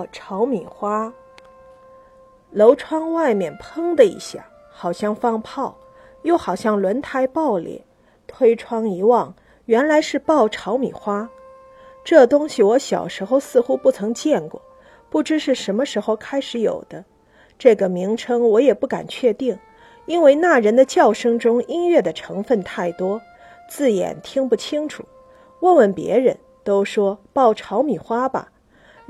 爆炒米花。楼窗外面砰的一下，好像放炮，又好像轮胎爆裂。推窗一望，原来是爆炒米花。这东西我小时候似乎不曾见过，不知是什么时候开始有的。这个名称我也不敢确定，因为那人的叫声中音乐的成分太多，字眼听不清楚。问问别人，都说爆炒米花吧。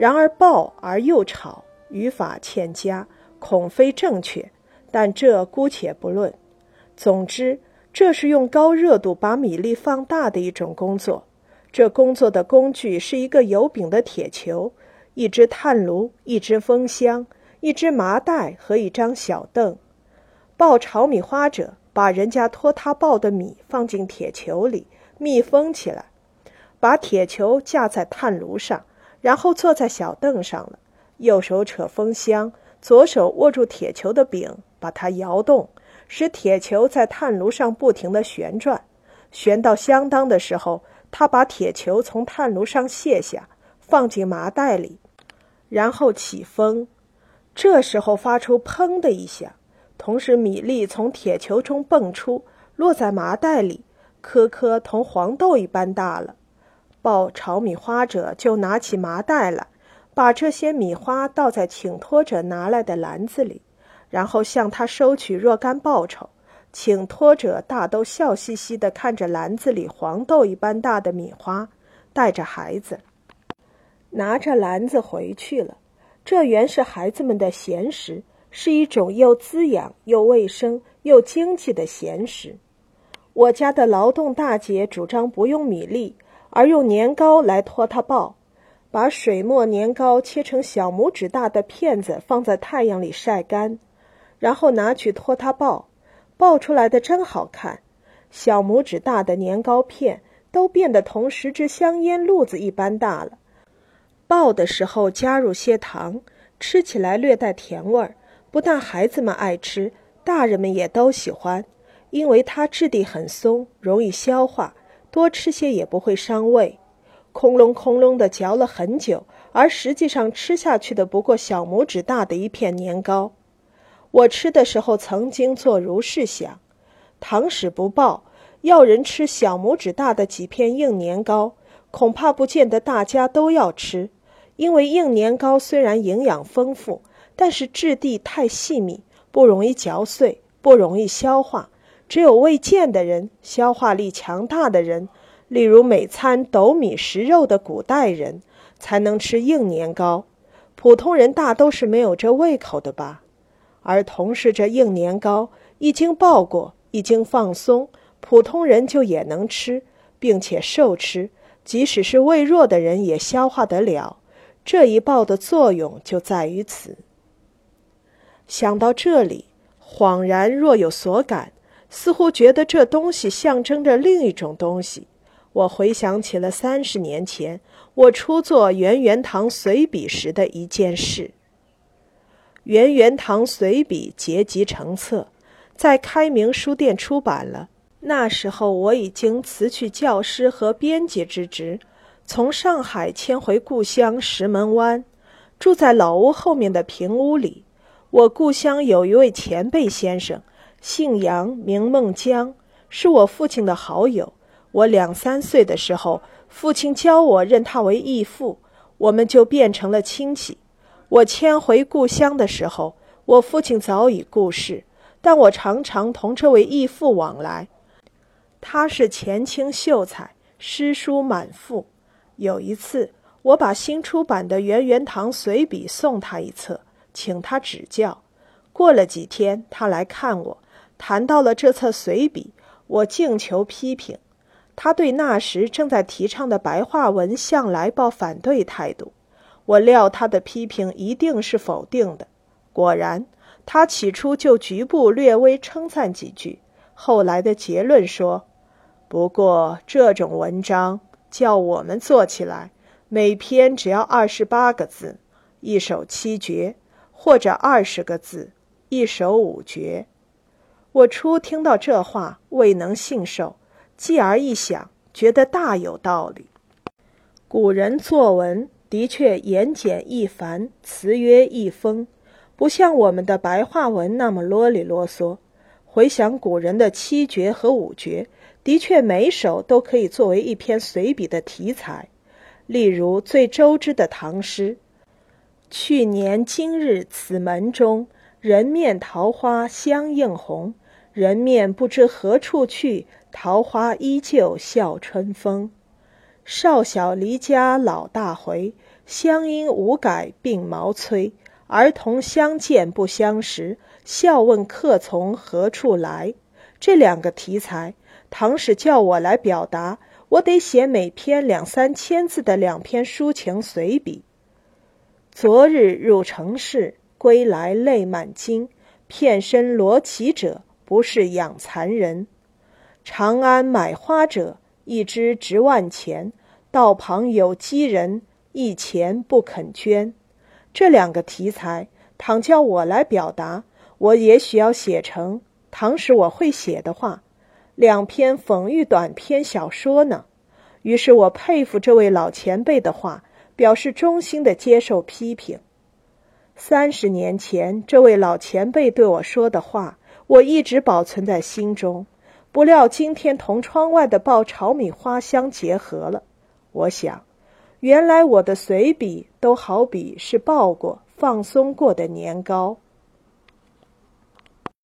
然而爆而又炒，语法欠佳，恐非正确。但这姑且不论。总之，这是用高热度把米粒放大的一种工作。这工作的工具是一个有柄的铁球，一只炭炉，一只风箱，一只麻袋和一张小凳。爆炒米花者把人家托他爆的米放进铁球里，密封起来，把铁球架在炭炉上，然后坐在小凳上了。右手扯风箱，左手握住铁球的柄，把它摇动，使铁球在炭炉上不停地旋转。旋到相当的时候。他把铁球从炭炉上卸下，放进麻袋里，然后起风。这时候发出“砰”的一响，同时米粒从铁球中蹦出，落在麻袋里，颗颗同黄豆一般大了。爆炒米花者就拿起麻袋来，把这些米花倒在请托者拿来的篮子里，然后向他收取若干报酬。请托者大都笑嘻嘻地看着篮子里黄豆一般大的米花，带着孩子，拿着篮子回去了。这原是孩子们的闲食，是一种又滋养又卫生又经济的闲食。我家的劳动大姐主张不用米粒，而用年糕来托他爆，把水磨年糕切成小拇指大的片子，放在太阳里晒干，然后拿去托他爆。爆出来的真好看，小拇指大的年糕片都变得同十支香烟路子一般大了。爆的时候加入些糖，吃起来略带甜味儿。不但孩子们爱吃，大人们也都喜欢，因为它质地很松，容易消化，多吃些也不会伤胃。空隆空隆的嚼了很久，而实际上吃下去的不过小拇指大的一片年糕。我吃的时候曾经做如是想：倘使不报，要人吃小拇指大的几片硬年糕，恐怕不见得大家都要吃。因为硬年糕虽然营养丰富，但是质地太细密，不容易嚼碎，不容易消化。只有未见的人、消化力强大的人，例如每餐斗米食肉的古代人，才能吃硬年糕。普通人大都是没有这胃口的吧？而同时，这硬年糕一经爆过，一经放松，普通人就也能吃，并且受吃，即使是胃弱的人也消化得了。这一爆的作用就在于此。想到这里，恍然若有所感，似乎觉得这东西象征着另一种东西。我回想起了三十年前我初作《圆圆堂随笔》时的一件事。圆圆堂随笔结集成册，在开明书店出版了。那时候我已经辞去教师和编辑之职，从上海迁回故乡石门湾，住在老屋后面的平屋里。我故乡有一位前辈先生，姓杨，名孟江，是我父亲的好友。我两三岁的时候，父亲教我认他为义父，我们就变成了亲戚。我迁回故乡的时候，我父亲早已故世，但我常常同这位义父往来。他是前清秀才，诗书满腹。有一次，我把新出版的《圆圆堂随笔》送他一册，请他指教。过了几天，他来看我，谈到了这册随笔，我径求批评。他对那时正在提倡的白话文向来抱反对态度。我料他的批评一定是否定的，果然，他起初就局部略微称赞几句，后来的结论说：“不过这种文章叫我们做起来，每篇只要二十八个字，一首七绝，或者二十个字，一首五绝。”我初听到这话，未能信受，继而一想，觉得大有道理。古人作文。的确言简意繁，词约意丰，不像我们的白话文那么啰里啰嗦。回想古人的七绝和五绝，的确每首都可以作为一篇随笔的题材。例如最周知的唐诗：“去年今日此门中，人面桃花相映红。人面不知何处去，桃花依旧笑春风。”少小离家老大回，乡音无改鬓毛衰。儿童相见不相识，笑问客从何处来。这两个题材，唐使叫我来表达，我得写每篇两三千字的两篇抒情随笔。昨日入城市，归来泪满襟。片身罗绮者，不是养蚕人。长安买花者，一枝值万钱。道旁有饥人，一钱不肯捐。这两个题材，倘叫我来表达，我也许要写成唐时我会写的话，两篇讽喻短篇小说呢。于是我佩服这位老前辈的话，表示衷心的接受批评。三十年前，这位老前辈对我说的话，我一直保存在心中。不料今天同窗外的爆炒米花相结合了。我想，原来我的随笔都好比是爆过、放松过的年糕。